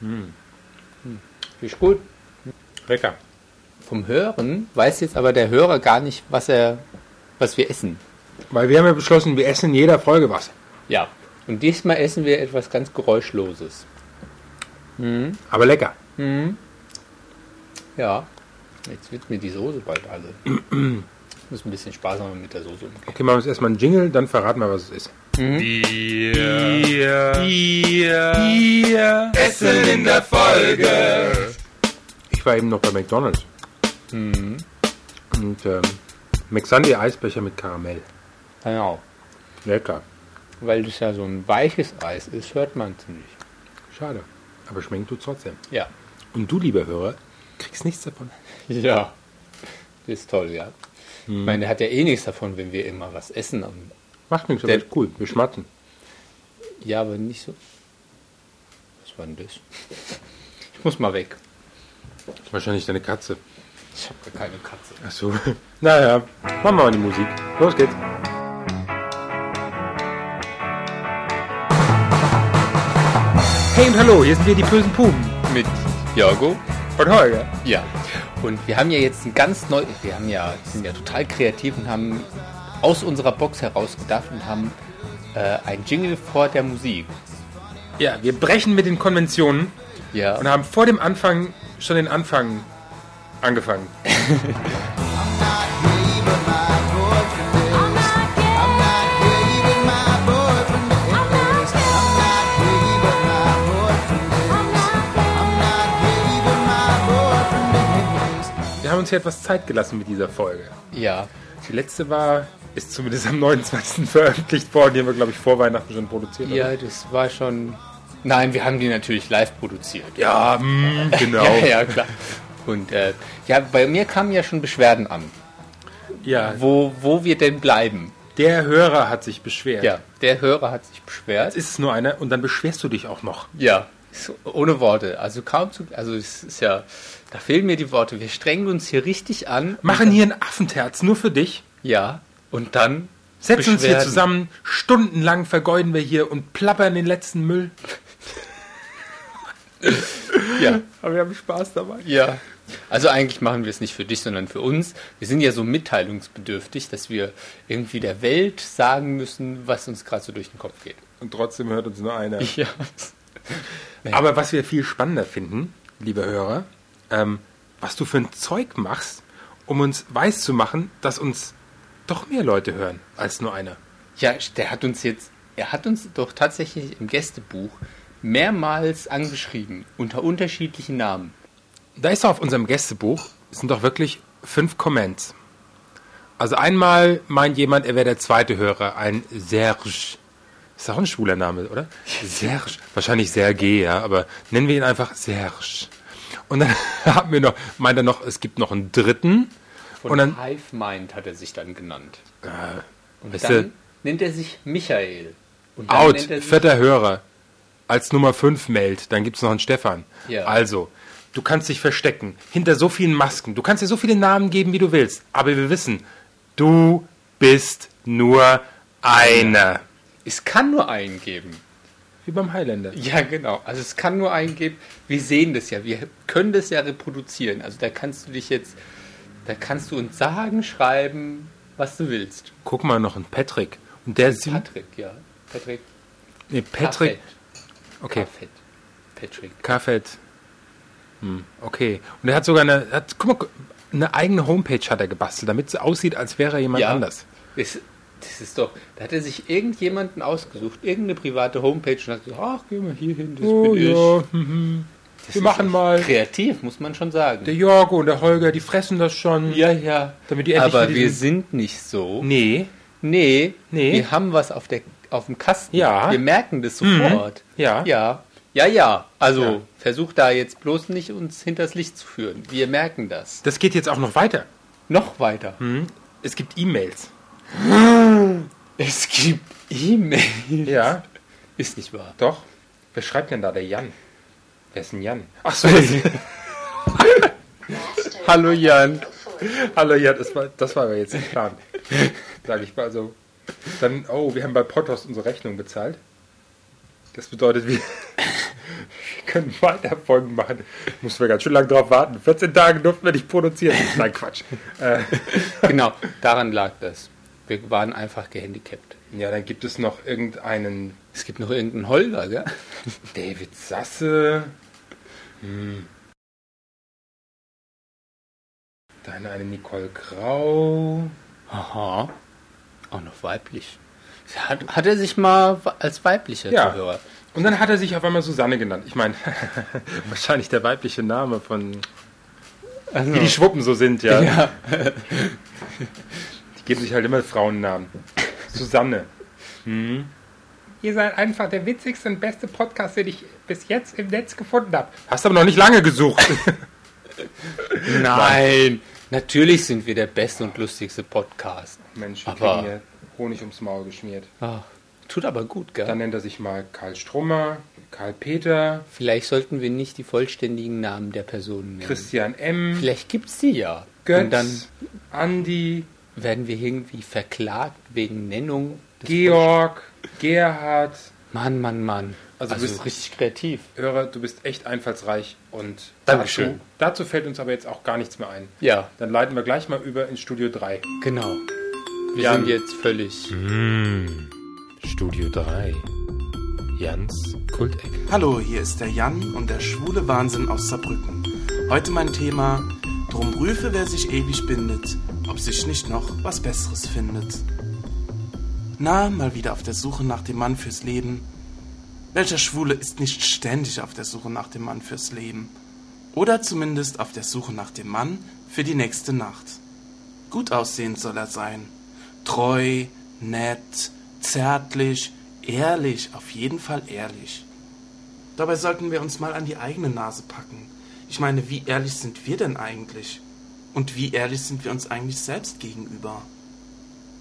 Hm. Ist gut. Lecker. Vom Hören weiß jetzt aber der Hörer gar nicht, was er, was wir essen. Weil wir haben ja beschlossen, wir essen in jeder Folge was. Ja. Und diesmal essen wir etwas ganz Geräuschloses. Aber lecker. Ja. Jetzt wird mir die Soße bald alle. Ich muss ein bisschen sparsamer mit der Soße umgehen. Okay, machen wir jetzt erstmal einen Jingle, dann verraten wir, was es ist. Essen in der Folge. Ich war eben noch bei McDonalds. Und ähm, McSunday Eisbecher mit Karamell. Genau. Lecker. Weil das ja so ein weiches Eis ist, hört man es nicht. Schade. Aber schmecken tut trotzdem. Ja. Und du, lieber Hörer, kriegst nichts davon. Ja. Das ist toll, ja. Ich meine, der hat ja eh nichts davon, wenn wir immer was essen. am- Macht nichts, aber Der- ist cool. Wir schmatzen. Ja, aber nicht so. Was war denn das? Ich muss mal weg. Wahrscheinlich deine Katze. Ich habe gar keine Katze. Ach so. Naja, machen wir mal die Musik. Los geht's. Hey und hallo, hier sind wir die bösen Puben. Mit Jorgo. Und Holger. Ja. Und wir haben ja jetzt ein ganz neu. Wir haben ja, sind ja total kreativ und haben aus unserer Box heraus gedacht und haben äh, ein Jingle vor der Musik. Ja, wir brechen mit den Konventionen Ja. und haben vor dem Anfang schon den Anfang angefangen. Wir haben uns hier etwas Zeit gelassen mit dieser Folge. ja. Die letzte war, ist zumindest am 29. veröffentlicht worden, die haben wir, glaube ich, vor Weihnachten schon produziert. Ja, das war schon. Nein, wir haben die natürlich live produziert. ja mm, genau. Ja, ja, klar. Und äh, ja, bei mir kamen ja schon Beschwerden an, Ja, wo, wo wir denn bleiben. der Hörer hat sich beschwert. Ja, der Hörer hat sich beschwert. Jetzt ist es nur einer und dann beschwerst du dich auch noch. Ja, so, ohne Worte. Also kaum zu. Also es ist ja. Da fehlen mir die Worte. Wir strengen uns hier richtig an. Machen hier ein Affenterz nur für dich. Ja. Und dann. Setzen uns hier zusammen, stundenlang vergeuden wir hier und plappern den letzten Müll. Ja. Aber wir haben Spaß dabei. Ja. Also eigentlich machen wir es nicht für dich, sondern für uns. Wir sind ja so mitteilungsbedürftig, dass wir irgendwie der Welt sagen müssen, was uns gerade so durch den Kopf geht. Und trotzdem hört uns nur einer. Ja. Aber was wir viel spannender finden, liebe Hörer, ähm, was du für ein Zeug machst, um uns weiß zu machen, dass uns doch mehr Leute hören als nur einer. Ja, der hat uns jetzt, er hat uns doch tatsächlich im Gästebuch mehrmals angeschrieben, unter unterschiedlichen Namen. Da ist doch auf unserem Gästebuch, sind doch wirklich fünf Comments. Also einmal meint jemand, er wäre der zweite Hörer, ein Serge. Ist auch ein schwuler Name, oder? Serge. Wahrscheinlich Sergei, ja, aber nennen wir ihn einfach Serge. Und dann haben wir noch, meint er noch, es gibt noch einen dritten. Von Und dann- Hive Mind hat er sich dann genannt. Und weißt dann du- nennt er sich Michael. Und Out, sich, vierter Hörer. Als Nummer 5 meldet, dann gibt es noch einen Stefan. Ja. Also, du kannst dich verstecken hinter so vielen Masken. Du kannst dir so viele Namen geben, wie du willst. Aber wir wissen, du bist nur einer. es kann nur einen geben. Wie beim Highlander. Ja, genau. Also es kann nur einen geben. Wir sehen das ja. Wir können das ja reproduzieren. Also da kannst du dich jetzt, da kannst du uns sagen, schreiben, was du willst. Guck mal, noch ein Patrick. Und der sieht. Patrick, ja. Patrick. Nee, Patrick. Kaffett. Okay, Kaffett. Patrick. Kaffet. Hm, okay. Und er hat sogar eine. Hat, guck mal, eine eigene Homepage hat er gebastelt, damit es aussieht, als wäre er jemand Ja. anders. Das, das ist doch, da hat er sich irgendjemanden ausgesucht, irgendeine private Homepage und hat gesagt, ach, geh mal hier hin, das Oh bin ich. ja, mhm. Wir machen mal. Kreativ, muss man schon sagen. Der Jorgo und der Holger, die fressen das schon. ja, ja. Damit die Aber wir sind nicht so. Nee. Nee, Nee. wir haben was auf, der, auf dem Kasten. Ja. Wir merken das sofort. Ja. Ja. Ja, ja. Also Ja. versuch da jetzt bloß nicht uns hinters Licht zu führen. Wir merken das. Das geht jetzt auch noch weiter. Noch weiter. Es gibt E-Mails. Es gibt E-Mail. Ja. Ist nicht wahr. Doch. Wer schreibt denn da? Der Jan. Wer ist denn Jan? Ach so. Hallo Jan. Hallo Jan, das war, das war aber jetzt der Plan. Sag ich mal so. Dann, oh, wir haben bei Potos unsere Rechnung bezahlt. Das bedeutet, wir, wir können weiter Folgen machen. Mussten wir ganz schön lange drauf warten. 14 Tage durften wir nicht produzieren. Nein, Quatsch. Äh, Genau, daran lag das. Wir waren einfach gehandicapt. Ja, dann gibt es noch irgendeinen Es gibt noch irgendeinen Holger, gell? David Sasse. Hm. Dann eine Nicole Grau. Aha. Auch noch weiblich. Hat, hat er sich mal als weiblicher Ja. Zuhörer? Und dann hat er sich auf einmal Susanne genannt. Ich meine, wahrscheinlich der weibliche Name von. Also, Wie die Schwuppen so sind, ja. ja. Die geben sich halt immer Frauennamen. Susanne. Hm. Ihr seid einfach der witzigste und beste Podcast, den ich bis jetzt im Netz gefunden habe. Hast aber noch nicht lange gesucht. Nein. Natürlich sind wir der beste und lustigste Podcast. Mensch, wir Aber- kriegen hier Honig ums Maul geschmiert. Ah, tut aber gut, gell? Dann nennt er sich mal Karl Strummer, Karl Peter, Vielleicht sollten wir nicht die vollständigen Namen der Personen nennen. Christian M., Vielleicht gibt's die ja. Götz, Und dann Andi, werden wir irgendwie verklagt wegen Nennung. des Georg, Gerhard. Mann, Mann, Mann. Also Also, du bist- richtig kreativ. Hörer, du bist echt einfallsreich und Dankeschön. Dazu, dazu fällt uns aber jetzt auch gar nichts mehr ein. Ja, Dann leiten wir gleich mal über ins Studio 3. genau. Wir Jan. sind jetzt völlig. Studio 3. Jans Kulteck. Hallo, hier ist der Jan und der schwule Wahnsinn aus Saarbrücken. Heute mein Thema: Drum prüfe, wer sich ewig bindet, ob sich nicht noch was Besseres findet. Na, mal wieder auf der Suche nach dem Mann fürs Leben. Welcher Schwule ist nicht ständig auf der Suche nach dem Mann fürs Leben? Oder zumindest auf der Suche nach dem Mann für die nächste Nacht. Gut aussehend soll er sein. Treu, nett, zärtlich, ehrlich, auf jeden Fall ehrlich. Dabei sollten wir uns mal an die eigene Nase packen. Ich meine, wie ehrlich sind wir denn eigentlich? Und wie ehrlich sind wir uns eigentlich selbst gegenüber?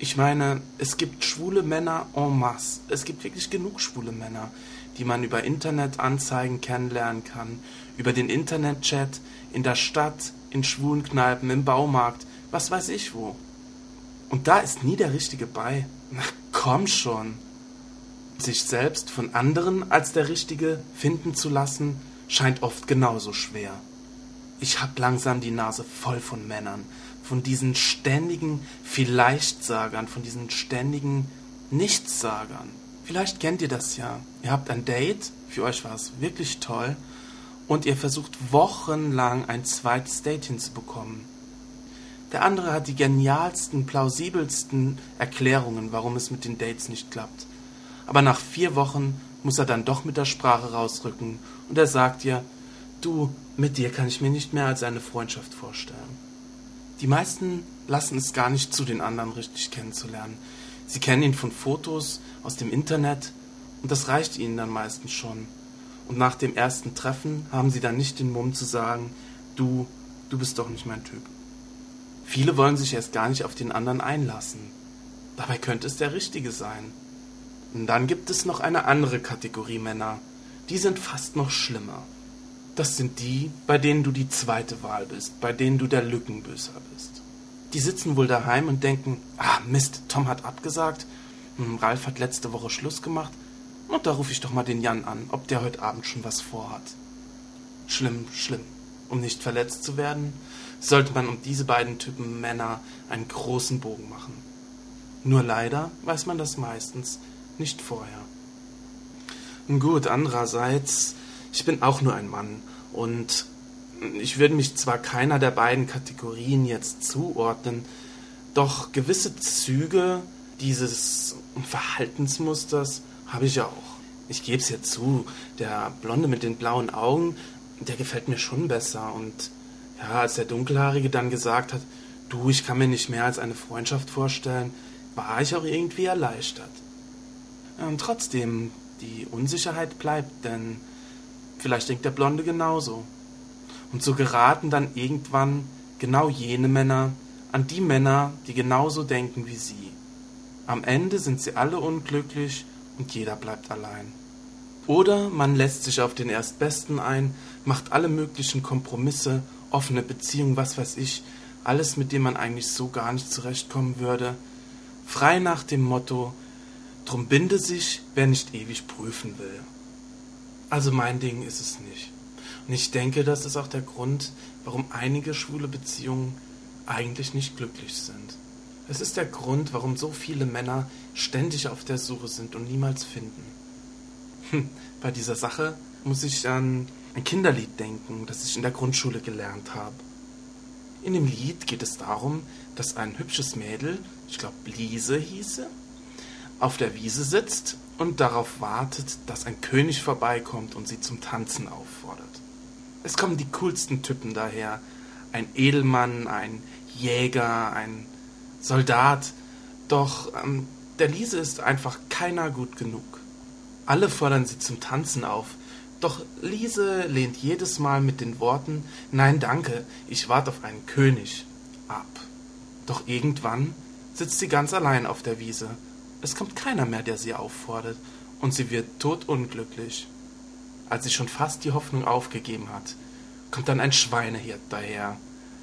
Ich meine, es gibt schwule Männer en masse. Es gibt wirklich genug schwule Männer, die man über Internetanzeigen kennenlernen kann, über den Internetchat, in der Stadt, in schwulen Kneipen, im Baumarkt, was weiß ich wo. Und da ist nie der Richtige bei. Na komm schon. Sich selbst von anderen als der Richtige finden zu lassen, scheint oft genauso schwer. Ich hab langsam die Nase voll von Männern, von diesen ständigen Vielleichtsagern, von diesen ständigen Nichtssagern. Vielleicht kennt ihr das ja. Ihr habt ein Date, für euch war es wirklich toll, und ihr versucht wochenlang ein zweites Date hinzubekommen. Der andere hat die genialsten, plausibelsten Erklärungen, warum es mit den Dates nicht klappt. Aber nach vier Wochen muss er dann doch mit der Sprache rausrücken und er sagt dir, du, mit dir kann ich mir nicht mehr als eine Freundschaft vorstellen. Die meisten lassen es gar nicht zu, den anderen richtig kennenzulernen. Sie kennen ihn von Fotos aus dem Internet und das reicht ihnen dann meistens schon. Und nach dem ersten Treffen haben sie dann nicht den Mumm zu sagen, du, du bist doch nicht mein Typ. Viele wollen sich erst gar nicht auf den anderen einlassen. Dabei könnte es der Richtige sein. Und dann gibt es noch eine andere Kategorie Männer. Die sind fast noch schlimmer. Das sind die, bei denen du die zweite Wahl bist, bei denen du der Lückenbüßer bist. Die sitzen wohl daheim und denken, ah Mist, Tom hat abgesagt, hm, Ralf hat letzte Woche Schluss gemacht, und da rufe ich doch mal den Jan an, ob der heute Abend schon was vorhat. Schlimm, schlimm. Um nicht verletzt zu werden, sollte man um diese beiden Typen Männer einen großen Bogen machen. Nur leider weiß man das meistens nicht vorher. Gut, andererseits, ich bin auch nur ein Mann und ich würde mich zwar keiner der beiden Kategorien jetzt zuordnen, doch gewisse Züge dieses Verhaltensmusters habe ich auch. Ich gebe es ja zu, der Blonde mit den blauen Augen, der gefällt mir schon besser. Und ja, als der Dunkelhaarige dann gesagt hat, du, ich kann mir nicht mehr als eine Freundschaft vorstellen, war ich auch irgendwie erleichtert. Und trotzdem, die Unsicherheit bleibt, denn vielleicht denkt der Blonde genauso. Und so geraten dann irgendwann genau jene Männer an die Männer, die genauso denken wie sie. Am Ende sind sie alle unglücklich und jeder bleibt allein. Oder man lässt sich auf den Erstbesten ein, macht alle möglichen Kompromisse, offene Beziehungen, was weiß ich, alles, mit dem man eigentlich so gar nicht zurechtkommen würde, frei nach dem Motto, drum binde sich, wer nicht ewig prüfen will. Also mein Ding ist es nicht. Und ich denke, das ist auch der Grund, warum einige schwule Beziehungen eigentlich nicht glücklich sind. Es ist der Grund, warum so viele Männer ständig auf der Suche sind und niemals finden. Hm, bei dieser Sache muss ich an ein Kinderlied denken, das ich in der Grundschule gelernt habe. In dem Lied geht es darum, dass ein hübsches Mädel, ich glaube Liese hieße, auf der Wiese sitzt und darauf wartet, dass ein König vorbeikommt und sie zum Tanzen auffordert. Es kommen die coolsten Typen daher. Ein Edelmann, ein Jäger, ein Soldat. Doch ähm, der Liese ist einfach keiner gut genug. Alle fordern sie zum Tanzen auf, doch Liese lehnt jedes Mal mit den Worten Nein danke, ich warte auf einen König ab. Doch irgendwann sitzt sie ganz allein auf der Wiese. Es kommt keiner mehr, der sie auffordert, und sie wird todunglücklich. Als sie schon fast die Hoffnung aufgegeben hat, kommt dann ein Schweinehirt daher.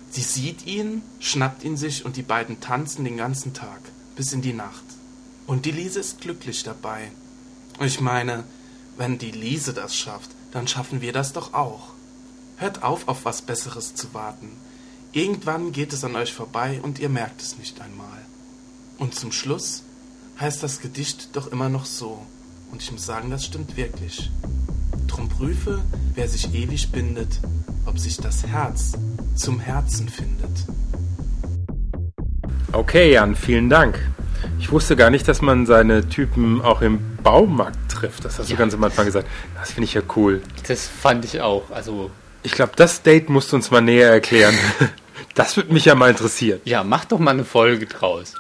Sie sieht ihn, schnappt ihn sich und die beiden tanzen den ganzen Tag, bis in die Nacht. Und die Liese ist glücklich dabei. Ich meine, wenn die Liese das schafft, dann schaffen wir das doch auch. Hört auf, auf was Besseres zu warten. Irgendwann geht es an euch vorbei und ihr merkt es nicht einmal. Und zum Schluss heißt das Gedicht doch immer noch so. Und ich muss sagen, das stimmt wirklich. Drum prüfe, wer sich ewig bindet, ob sich das Herz zum Herzen findet. Okay, Jan, vielen Dank. Ich wusste gar nicht, dass man seine Typen auch im Baumarkt trifft. Das hast ja. du ganz am Anfang gesagt. Das finde ich ja cool. Das fand ich auch. Also ich glaube, das Date musst du uns mal näher erklären. Das würde mich ja mal interessieren. Ja, mach doch mal eine Folge draus.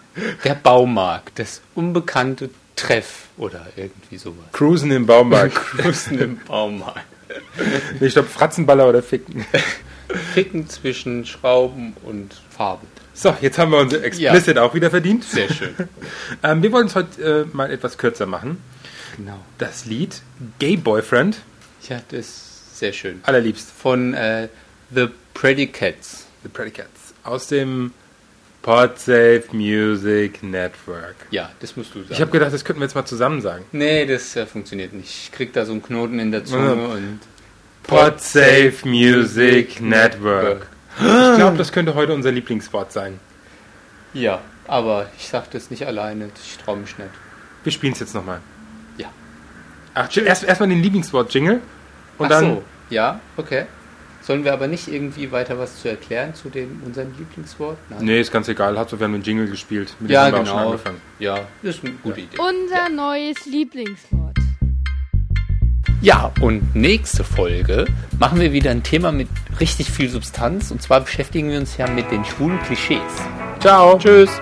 Der Baumarkt, das unbekannte Treff oder irgendwie sowas. Cruisen im Baumarkt. Cruisen im Baumarkt. ich glaube, Fratzenballer oder Ficken. Ficken zwischen Schrauben und Farben. So, jetzt haben wir unser Explicit ja. auch wieder verdient. Sehr schön. ähm, wir wollen es heute äh, mal etwas kürzer machen. Genau. Das Lied Gay Boyfriend. Ja, das ist sehr schön. Allerliebst. Von äh, The Predicates. The Predicates. Aus dem Podsafe Music Network. Ja, das musst du sagen. Ich habe gedacht, das könnten wir jetzt mal zusammen sagen. Nee, das äh, funktioniert nicht. Ich krieg da so einen Knoten in der Zunge ja. und. Podsafe Music Network. Ich glaube, das könnte heute unser Lieblingswort sein. Ja, aber ich sage das nicht alleine. Ich traue mich nicht. Wir spielen es jetzt nochmal. Ja. Ach, erst erstmal den Lieblingswort-Jingle. Und Ach dann. So. Ja, okay. Sollen wir aber nicht irgendwie weiter was zu erklären zu dem, unserem Lieblingswort? Nein. Nee, ist ganz egal. Hauptsache, wir haben einen Jingle gespielt. Mit ja, genau. Schon angefangen. Ja, ist eine gute ja. Idee. Unser ja. neues Lieblingswort. Ja, und nächste Folge machen wir wieder ein Thema mit richtig viel Substanz. Und zwar beschäftigen wir uns ja mit den schwulen Klischees. Ciao. Tschüss.